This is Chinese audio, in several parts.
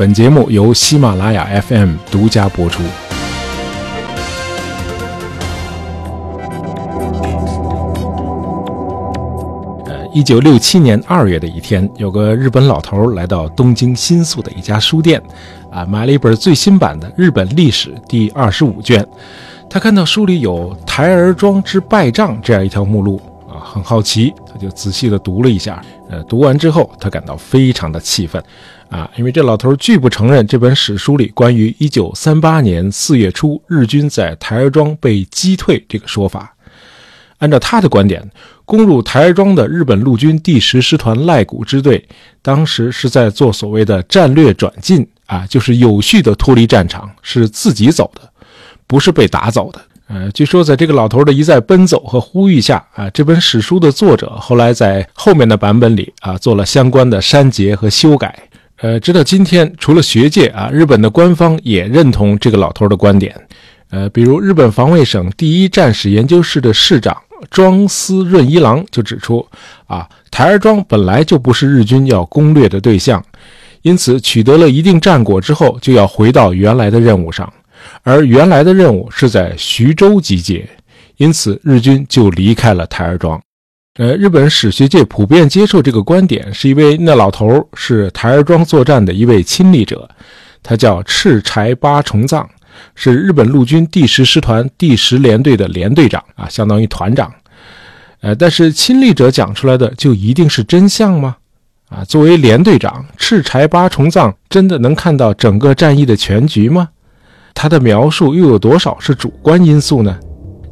本节目由喜马拉雅 FM 独家播出。呃，一九六七年二月的一天，有个日本老头来到东京新宿的一家书店，啊，买了一本最新版的《日本历史》第二十五卷。他看到书里有“台儿庄之败仗”这样一条目录。很好奇，他就仔细的读了一下。呃，读完之后，他感到非常的气愤，啊，因为这老头拒不承认这本史书里关于1938年4月初日军在台儿庄被击退这个说法。按照他的观点，攻入台儿庄的日本陆军第十师团赖谷支队，当时是在做所谓的战略转进，啊，就是有序的脱离战场，是自己走的，不是被打走的。呃，据说在这个老头的一再奔走和呼吁下，啊，这本史书的作者后来在后面的版本里啊做了相关的删节和修改。呃，直到今天，除了学界啊，日本的官方也认同这个老头的观点。呃，比如日本防卫省第一战史研究室的室长庄司润一郎就指出，啊，台儿庄本来就不是日军要攻略的对象，因此取得了一定战果之后，就要回到原来的任务上。而原来的任务是在徐州集结，因此日军就离开了台儿庄。呃，日本史学界普遍接受这个观点，是因为那老头是台儿庄作战的一位亲历者，他叫赤柴八重藏，是日本陆军第十师团第十联队的连队长啊，相当于团长。呃，但是亲历者讲出来的就一定是真相吗？啊，作为连队长，赤柴八重藏真的能看到整个战役的全局吗？他的描述又有多少是主观因素呢？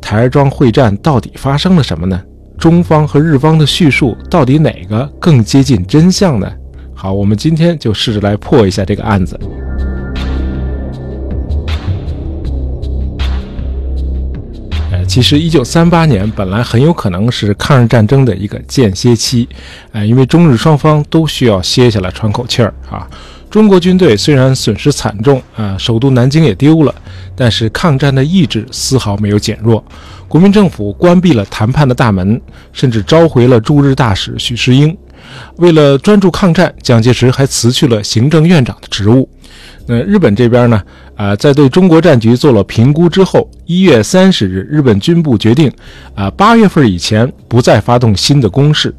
台儿庄会战到底发生了什么呢？中方和日方的叙述到底哪个更接近真相呢？好，我们今天就试着来破一下这个案子。呃，其实一九三八年本来很有可能是抗日战争的一个间歇期，呃，因为中日双方都需要歇下来喘口气儿啊。中国军队虽然损失惨重啊，首都南京也丢了，但是抗战的意志丝毫没有减弱。国民政府关闭了谈判的大门，甚至召回了驻日大使许世英。为了专注抗战，蒋介石还辞去了行政院长的职务。那日本这边呢？啊，在对中国战局做了评估之后，一月三十日，日本军部决定，啊，八月份以前不再发动新的攻势。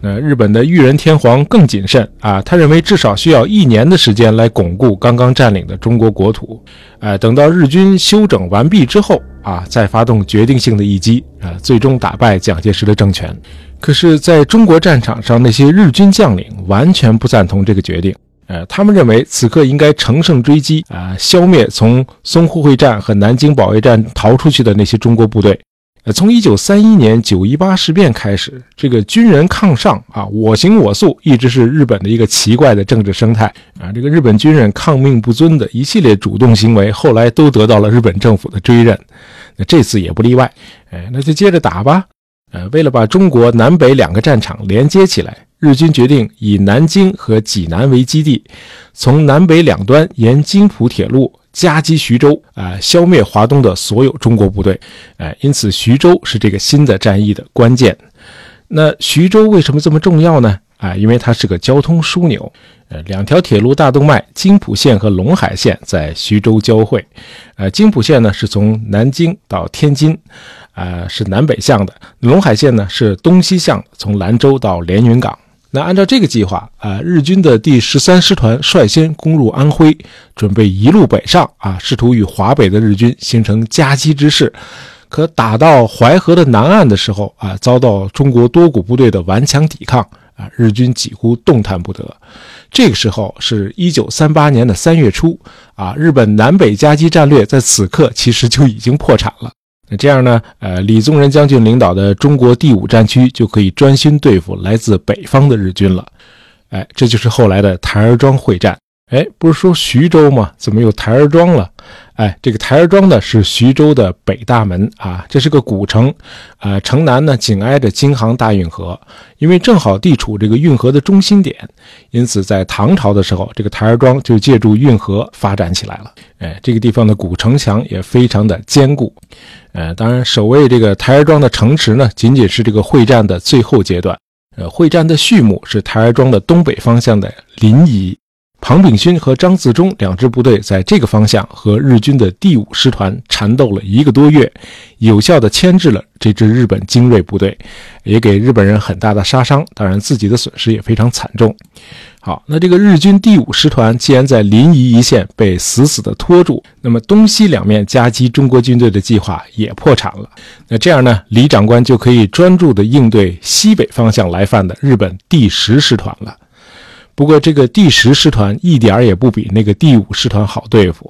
那，日本的裕仁天皇更谨慎啊，他认为至少需要一年的时间来巩固刚刚占领的中国国土，啊，等到日军休整完毕之后啊，再发动决定性的一击啊，最终打败蒋介石的政权。可是，在中国战场上，那些日军将领完全不赞同这个决定，呃，他们认为此刻应该乘胜追击啊，消灭从淞沪会战和南京保卫战逃出去的那些中国部队。呃，从一九三一年九一八事变开始，这个军人抗上啊，我行我素，一直是日本的一个奇怪的政治生态啊。这个日本军人抗命不尊的一系列主动行为，后来都得到了日本政府的追认，那这次也不例外。哎，那就接着打吧。呃，为了把中国南北两个战场连接起来，日军决定以南京和济南为基地，从南北两端沿津浦铁路。夹击徐州啊，消灭华东的所有中国部队，哎，因此徐州是这个新的战役的关键。那徐州为什么这么重要呢？啊，因为它是个交通枢纽，呃，两条铁路大动脉津浦线和陇海线在徐州交汇。呃，津浦线呢是从南京到天津，啊，是南北向的；陇海线呢是东西向，从兰州到连云港。那按照这个计划啊，日军的第十三师团率先攻入安徽，准备一路北上啊，试图与华北的日军形成夹击之势。可打到淮河的南岸的时候啊，遭到中国多股部队的顽强抵抗啊，日军几乎动弹不得。这个时候是一九三八年的三月初啊，日本南北夹击战略在此刻其实就已经破产了。这样呢？呃，李宗仁将军领导的中国第五战区就可以专心对付来自北方的日军了。哎，这就是后来的台儿庄会战。哎，不是说徐州吗？怎么又台儿庄了？哎，这个台儿庄呢是徐州的北大门啊，这是个古城，啊，城南呢紧挨着京杭大运河，因为正好地处这个运河的中心点，因此在唐朝的时候，这个台儿庄就借助运河发展起来了。哎，这个地方的古城墙也非常的坚固。呃，当然，守卫这个台儿庄的城池呢，仅仅是这个会战的最后阶段。呃，会战的序幕是台儿庄的东北方向的临沂。庞炳勋和张自忠两支部队在这个方向和日军的第五师团缠斗了一个多月，有效地牵制了这支日本精锐部队，也给日本人很大的杀伤，当然自己的损失也非常惨重。好，那这个日军第五师团既然在临沂一线被死死地拖住，那么东西两面夹击中国军队的计划也破产了。那这样呢，李长官就可以专注地应对西北方向来犯的日本第十师团了。不过，这个第十师团一点也不比那个第五师团好对付。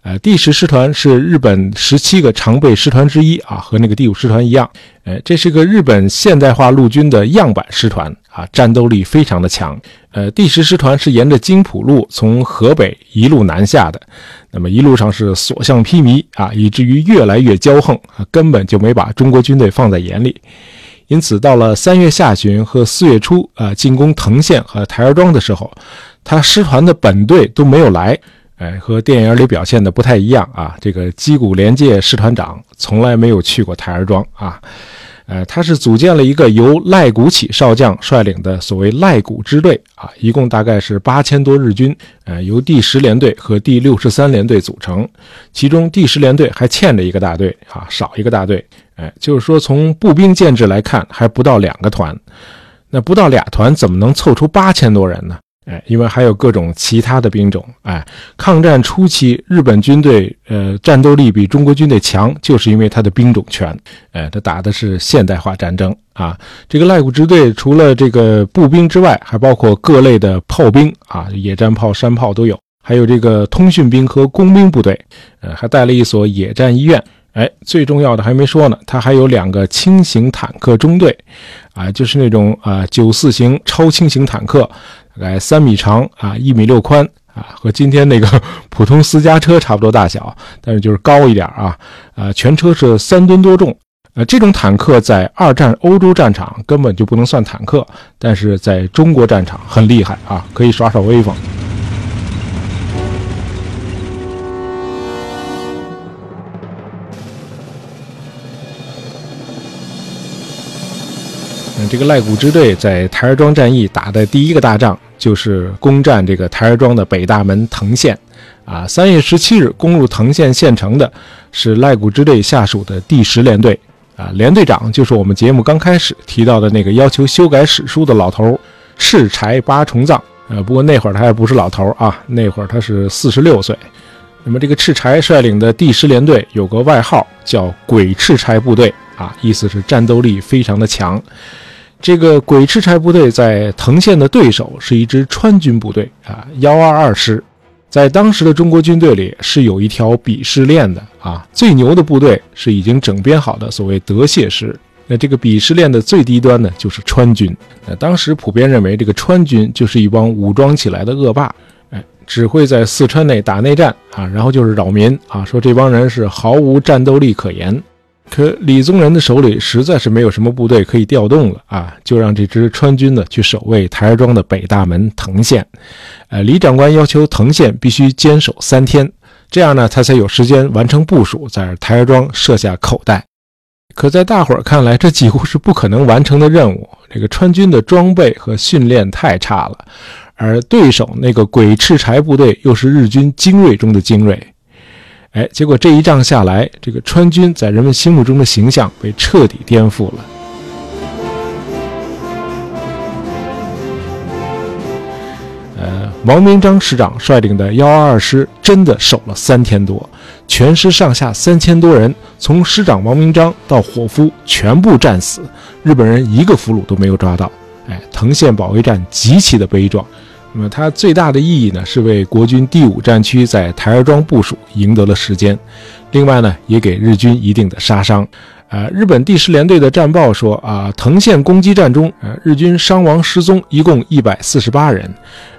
呃，第十师团是日本十七个常备师团之一啊，和那个第五师团一样。呃，这是个日本现代化陆军的样板师团啊，战斗力非常的强。呃，第十师团是沿着津浦路从河北一路南下的，那么一路上是所向披靡啊，以至于越来越骄横啊，根本就没把中国军队放在眼里。因此，到了三月下旬和四月初，啊，进攻藤县和台儿庄的时候，他师团的本队都没有来，哎，和电影里表现的不太一样啊。这个矶谷廉介师团长从来没有去过台儿庄啊。呃，他是组建了一个由赖谷起少将率领的所谓赖谷支队啊，一共大概是八千多日军，呃，由第十联队和第六十三联队组成，其中第十联队还欠着一个大队啊，少一个大队，哎，就是说从步兵建制来看，还不到两个团，那不到俩团怎么能凑出八千多人呢？哎，因为还有各种其他的兵种。哎，抗战初期，日本军队呃战斗力比中国军队强，就是因为他的兵种全。哎，他打的是现代化战争啊。这个赖谷支队除了这个步兵之外，还包括各类的炮兵啊，野战炮、山炮都有，还有这个通讯兵和工兵部队。呃，还带了一所野战医院。哎，最重要的还没说呢，它还有两个轻型坦克中队，啊，就是那种啊九四型超轻型坦克。大概三米长啊，一米六宽啊，和今天那个 普通私家车差不多大小，但是就是高一点啊。啊，全车是三吨多重。呃，这种坦克在二战欧洲战场根本就不能算坦克，但是在中国战场很厉害啊，可以耍耍威风。这个赖谷支队在台儿庄战役打的第一个大仗，就是攻占这个台儿庄的北大门藤县。啊，三月十七日攻入藤县县城的是赖谷支队下属的第十联队。啊，连队长就是我们节目刚开始提到的那个要求修改史书的老头赤柴八重藏。呃，不过那会儿他还不是老头啊，那会儿他是四十六岁。那么这个赤柴率领的第十联队有个外号叫“鬼赤柴部队”，啊，意思是战斗力非常的强。这个鬼赤柴部队在藤县的对手是一支川军部队啊，幺二二师，在当时的中国军队里是有一条鄙视链的啊，最牛的部队是已经整编好的所谓德械师，那这个鄙视链的最低端呢就是川军。那当时普遍认为这个川军就是一帮武装起来的恶霸，哎，只会在四川内打内战啊，然后就是扰民啊，说这帮人是毫无战斗力可言。可李宗仁的手里实在是没有什么部队可以调动了啊，就让这支川军呢去守卫台儿庄的北大门藤县。呃，李长官要求藤县必须坚守三天，这样呢他才有时间完成部署，在台儿庄设下口袋。可在大伙儿看来，这几乎是不可能完成的任务。这个川军的装备和训练太差了，而对手那个鬼赤柴部队又是日军精锐中的精锐。哎，结果这一仗下来，这个川军在人们心目中的形象被彻底颠覆了。呃，王明章师长率领的幺二二师真的守了三天多，全师上下三千多人，从师长王明章到伙夫全部战死，日本人一个俘虏都没有抓到。哎，藤县保卫战极其的悲壮。那么它最大的意义呢，是为国军第五战区在台儿庄部署赢得了时间，另外呢，也给日军一定的杀伤。呃，日本第十联队的战报说啊，藤县攻击战中，呃，日军伤亡失踪一共一百四十八人，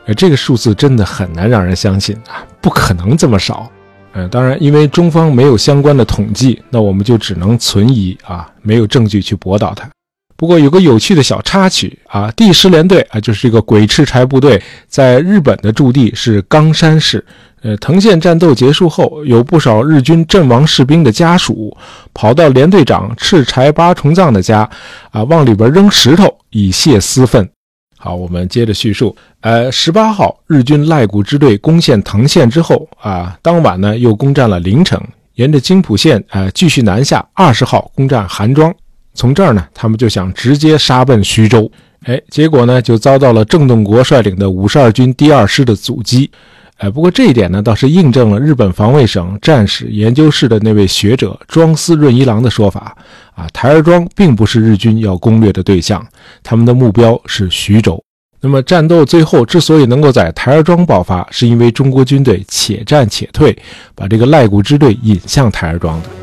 呃，这个数字真的很难让人相信啊，不可能这么少。呃，当然，因为中方没有相关的统计，那我们就只能存疑啊，没有证据去驳倒它。不过有个有趣的小插曲啊，第十联队啊，就是这个鬼赤柴部队，在日本的驻地是冈山市。呃，藤县战斗结束后，有不少日军阵亡士兵的家属跑到连队长赤柴八重藏的家，啊，往里边扔石头以泄私愤。好，我们接着叙述。呃，十八号，日军赖谷支队攻陷藤县之后啊，当晚呢又攻占了临城，沿着津浦线啊继续南下。二十号攻占韩庄，从这儿呢，他们就想直接杀奔徐州。哎，结果呢就遭到了郑洞国率领的五十二军第二师的阻击。哎，不过这一点呢，倒是印证了日本防卫省战史研究室的那位学者庄司润一郎的说法啊，台儿庄并不是日军要攻略的对象，他们的目标是徐州。那么战斗最后之所以能够在台儿庄爆发，是因为中国军队且战且退，把这个赖谷支队引向台儿庄的。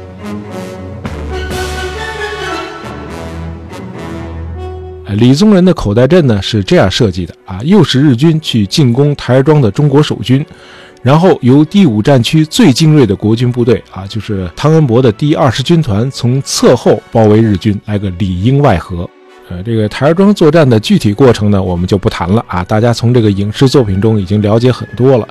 李宗仁的口袋阵呢是这样设计的啊，诱使日军去进攻台儿庄的中国守军，然后由第五战区最精锐的国军部队啊，就是汤恩伯的第二十军团从侧后包围日军，来个里应外合。呃，这个台儿庄作战的具体过程呢，我们就不谈了啊，大家从这个影视作品中已经了解很多了。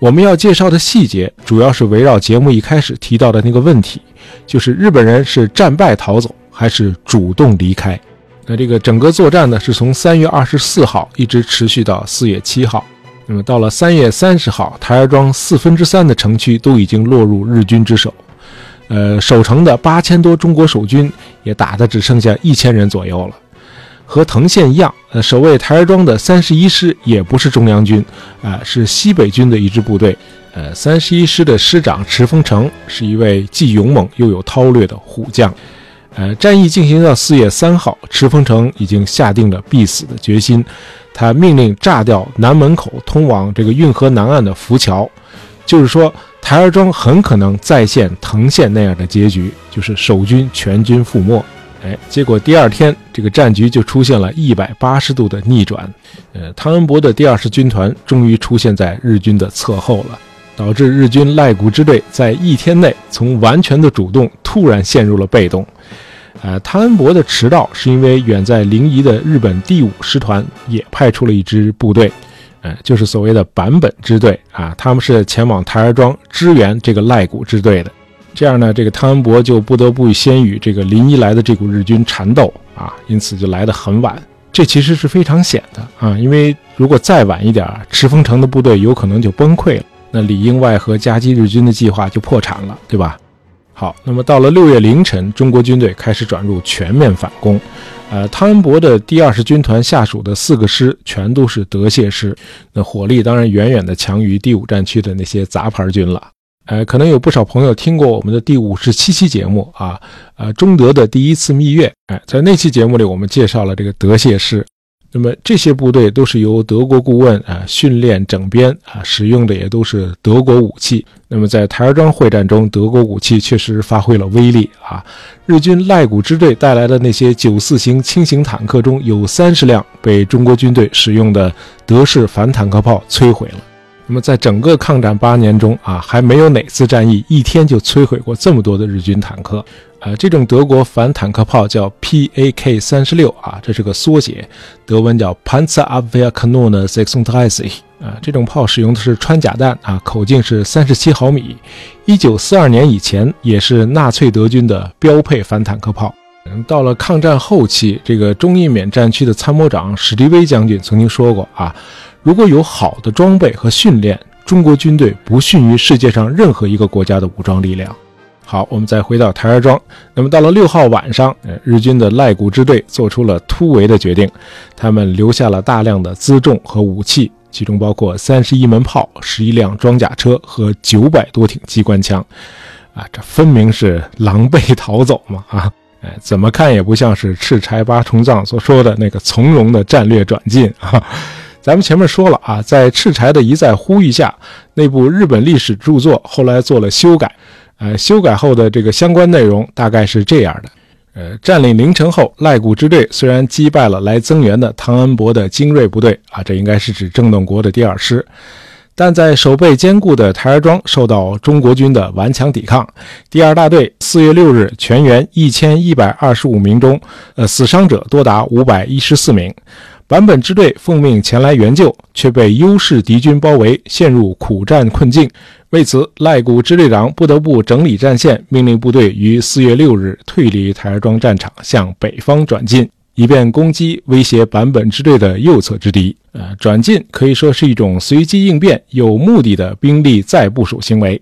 我们要介绍的细节，主要是围绕节目一开始提到的那个问题，就是日本人是战败逃走，还是主动离开。那这个整个作战呢，是从三月二十四号一直持续到四月七号。那么到了三月三十号，台儿庄四分之三的城区都已经落入日军之手，呃，守城的八千多中国守军也打得只剩下一千人左右了。和藤县一样，呃，守卫台儿庄的三十一师也不是中央军，啊，是西北军的一支部队。呃，三十一师的师长池丰成是一位既勇猛又有韬略的虎将。呃，战役进行到四月三号，池峰城已经下定了必死的决心，他命令炸掉南门口通往这个运河南岸的浮桥，就是说台儿庄很可能再现藤县那样的结局，就是守军全军覆没。哎，结果第二天这个战局就出现了一百八十度的逆转，呃，汤恩伯的第二十军团终于出现在日军的侧后了。导致日军赖谷支队在一天内从完全的主动突然陷入了被动。呃，汤恩伯的迟到是因为远在临沂的日本第五师团也派出了一支部队，呃，就是所谓的坂本支队啊，他们是前往台儿庄支援这个赖谷支队的。这样呢，这个汤恩伯就不得不先与这个临沂来的这股日军缠斗啊，因此就来得很晚。这其实是非常险的啊，因为如果再晚一点，赤峰城的部队有可能就崩溃了。那里应外合夹击日军的计划就破产了，对吧？好，那么到了六月凌晨，中国军队开始转入全面反攻。呃，汤恩伯的第二十军团下属的四个师全都是德械师，那火力当然远远的强于第五战区的那些杂牌军了。呃，可能有不少朋友听过我们的第五十七期节目啊，呃，中德的第一次蜜月。哎，在那期节目里，我们介绍了这个德械师。那么这些部队都是由德国顾问啊训练整编啊，使用的也都是德国武器。那么在台儿庄会战中，德国武器确实发挥了威力啊。日军赖谷支队带来的那些九四型轻型坦克中有三十辆被中国军队使用的德式反坦克炮摧毁了。那么在整个抗战八年中啊，还没有哪次战役一天就摧毁过这么多的日军坦克。呃，这种德国反坦克炮叫 Pak 三十六啊，这是个缩写，德文叫 Panzerabwehrkanone sechsunddreißig 啊。这种炮使用的是穿甲弹啊，口径是三十七毫米。一九四二年以前也是纳粹德军的标配反坦克炮。嗯，到了抗战后期，这个中印缅战区的参谋长史迪威将军曾经说过啊，如果有好的装备和训练，中国军队不逊于世界上任何一个国家的武装力量。好，我们再回到台儿庄。那么到了六号晚上，日军的赖谷支队做出了突围的决定，他们留下了大量的辎重和武器，其中包括三十一门炮、十一辆装甲车和九百多挺机关枪。啊，这分明是狼狈逃走嘛！啊，哎，怎么看也不像是赤柴八重藏所说的那个从容的战略转进啊。咱们前面说了啊，在赤柴的一再呼吁下，那部日本历史著作后来做了修改。呃，修改后的这个相关内容大概是这样的：呃，占领凌城后，赖谷支队虽然击败了来增援的唐恩伯的精锐部队啊，这应该是指郑洞国的第二师，但在守备坚固的台儿庄受到中国军的顽强抵抗。第二大队四月六日全员一千一百二十五名中，呃，死伤者多达五百一十四名。坂本支队奉命前来援救，却被优势敌军包围，陷入苦战困境。为此，赖谷支队长不得不整理战线，命令部队于四月六日退离台儿庄战场，向北方转进。以便攻击威胁坂本支队的右侧之敌。呃，转进可以说是一种随机应变、有目的的兵力再部署行为。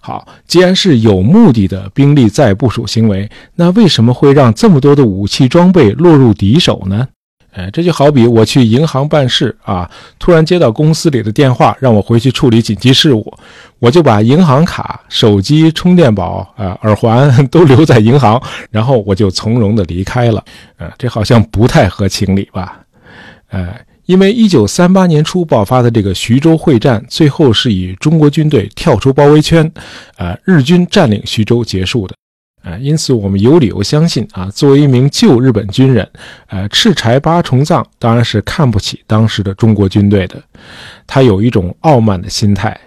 好，既然是有目的的兵力再部署行为，那为什么会让这么多的武器装备落入敌手呢？哎，这就好比我去银行办事啊，突然接到公司里的电话，让我回去处理紧急事务，我就把银行卡、手机、充电宝啊、耳环 都留在银行，然后我就从容的离开了。啊，这好像不太合情理吧？哎，因为一九三八年初爆发的这个徐州会战，最后是以中国军队跳出包围圈，啊，日军占领徐州结束的。啊，因此我们有理由相信啊，作为一名旧日本军人，呃，赤柴八重藏当然是看不起当时的中国军队的，他有一种傲慢的心态。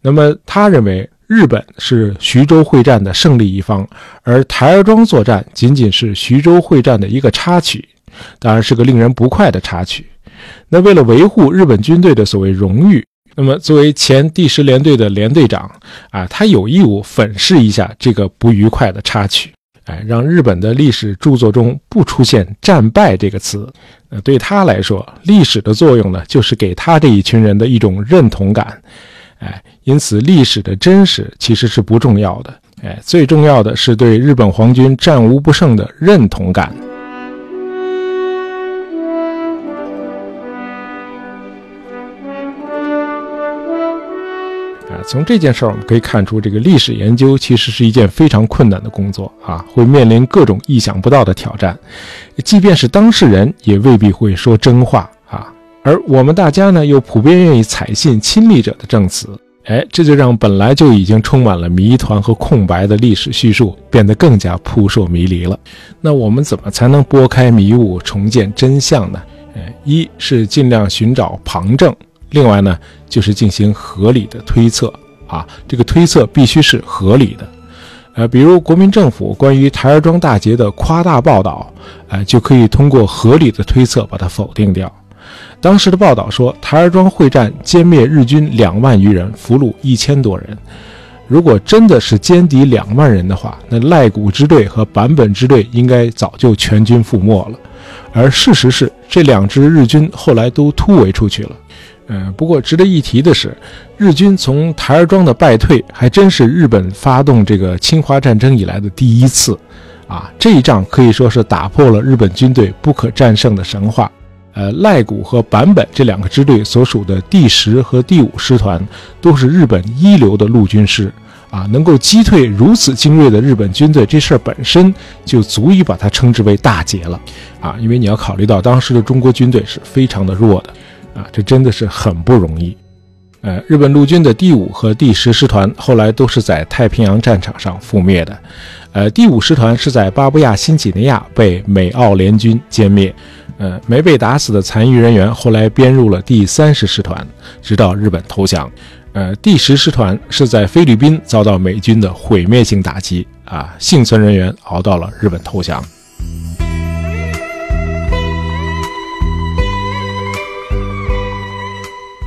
那么他认为日本是徐州会战的胜利一方，而台儿庄作战仅仅是徐州会战的一个插曲，当然是个令人不快的插曲。那为了维护日本军队的所谓荣誉。那么，作为前第十联队的联队长啊，他有义务粉饰一下这个不愉快的插曲，哎，让日本的历史著作中不出现“战败”这个词。呃，对他来说，历史的作用呢，就是给他这一群人的一种认同感。哎，因此，历史的真实其实是不重要的。哎，最重要的是对日本皇军战无不胜的认同感。从这件事儿我们可以看出，这个历史研究其实是一件非常困难的工作啊，会面临各种意想不到的挑战。即便是当事人，也未必会说真话啊。而我们大家呢，又普遍愿意采信亲历者的证词，哎，这就让本来就已经充满了谜团和空白的历史叙述变得更加扑朔迷离了。那我们怎么才能拨开迷雾，重见真相呢？哎，一是尽量寻找旁证。另外呢，就是进行合理的推测啊，这个推测必须是合理的，呃，比如国民政府关于台儿庄大捷的夸大报道，呃，就可以通过合理的推测把它否定掉。当时的报道说，台儿庄会战歼灭日军两万余人，俘虏一千多人。如果真的是歼敌两万人的话，那赖谷支队和坂本支队应该早就全军覆没了。而事实是，这两支日军后来都突围出去了。嗯，不过值得一提的是，日军从台儿庄的败退，还真是日本发动这个侵华战争以来的第一次，啊，这一仗可以说是打破了日本军队不可战胜的神话。呃，赖谷和坂本这两个支队所属的第十和第五师团，都是日本一流的陆军师，啊，能够击退如此精锐的日本军队，这事儿本身就足以把它称之为大捷了，啊，因为你要考虑到当时的中国军队是非常的弱的。啊，这真的是很不容易。呃，日本陆军的第五和第十师团后来都是在太平洋战场上覆灭的。呃，第五师团是在巴布亚新几内亚被美澳联军歼灭。呃，没被打死的残余人员后来编入了第三十师团，直到日本投降。呃，第十师团是在菲律宾遭到美军的毁灭性打击，啊，幸存人员熬到了日本投降。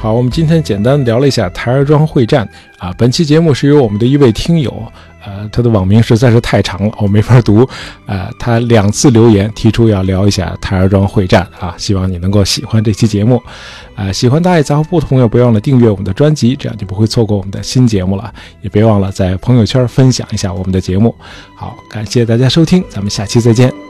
好，我们今天简单聊了一下台儿庄会战啊。本期节目是由我们的一位听友，呃，他的网名实在是太长了，我没法读，呃，他两次留言提出要聊一下台儿庄会战啊，希望你能够喜欢这期节目，呃，喜欢大爷杂货铺的朋友，别忘了订阅我们的专辑，这样就不会错过我们的新节目了，也别忘了在朋友圈分享一下我们的节目。好，感谢大家收听，咱们下期再见。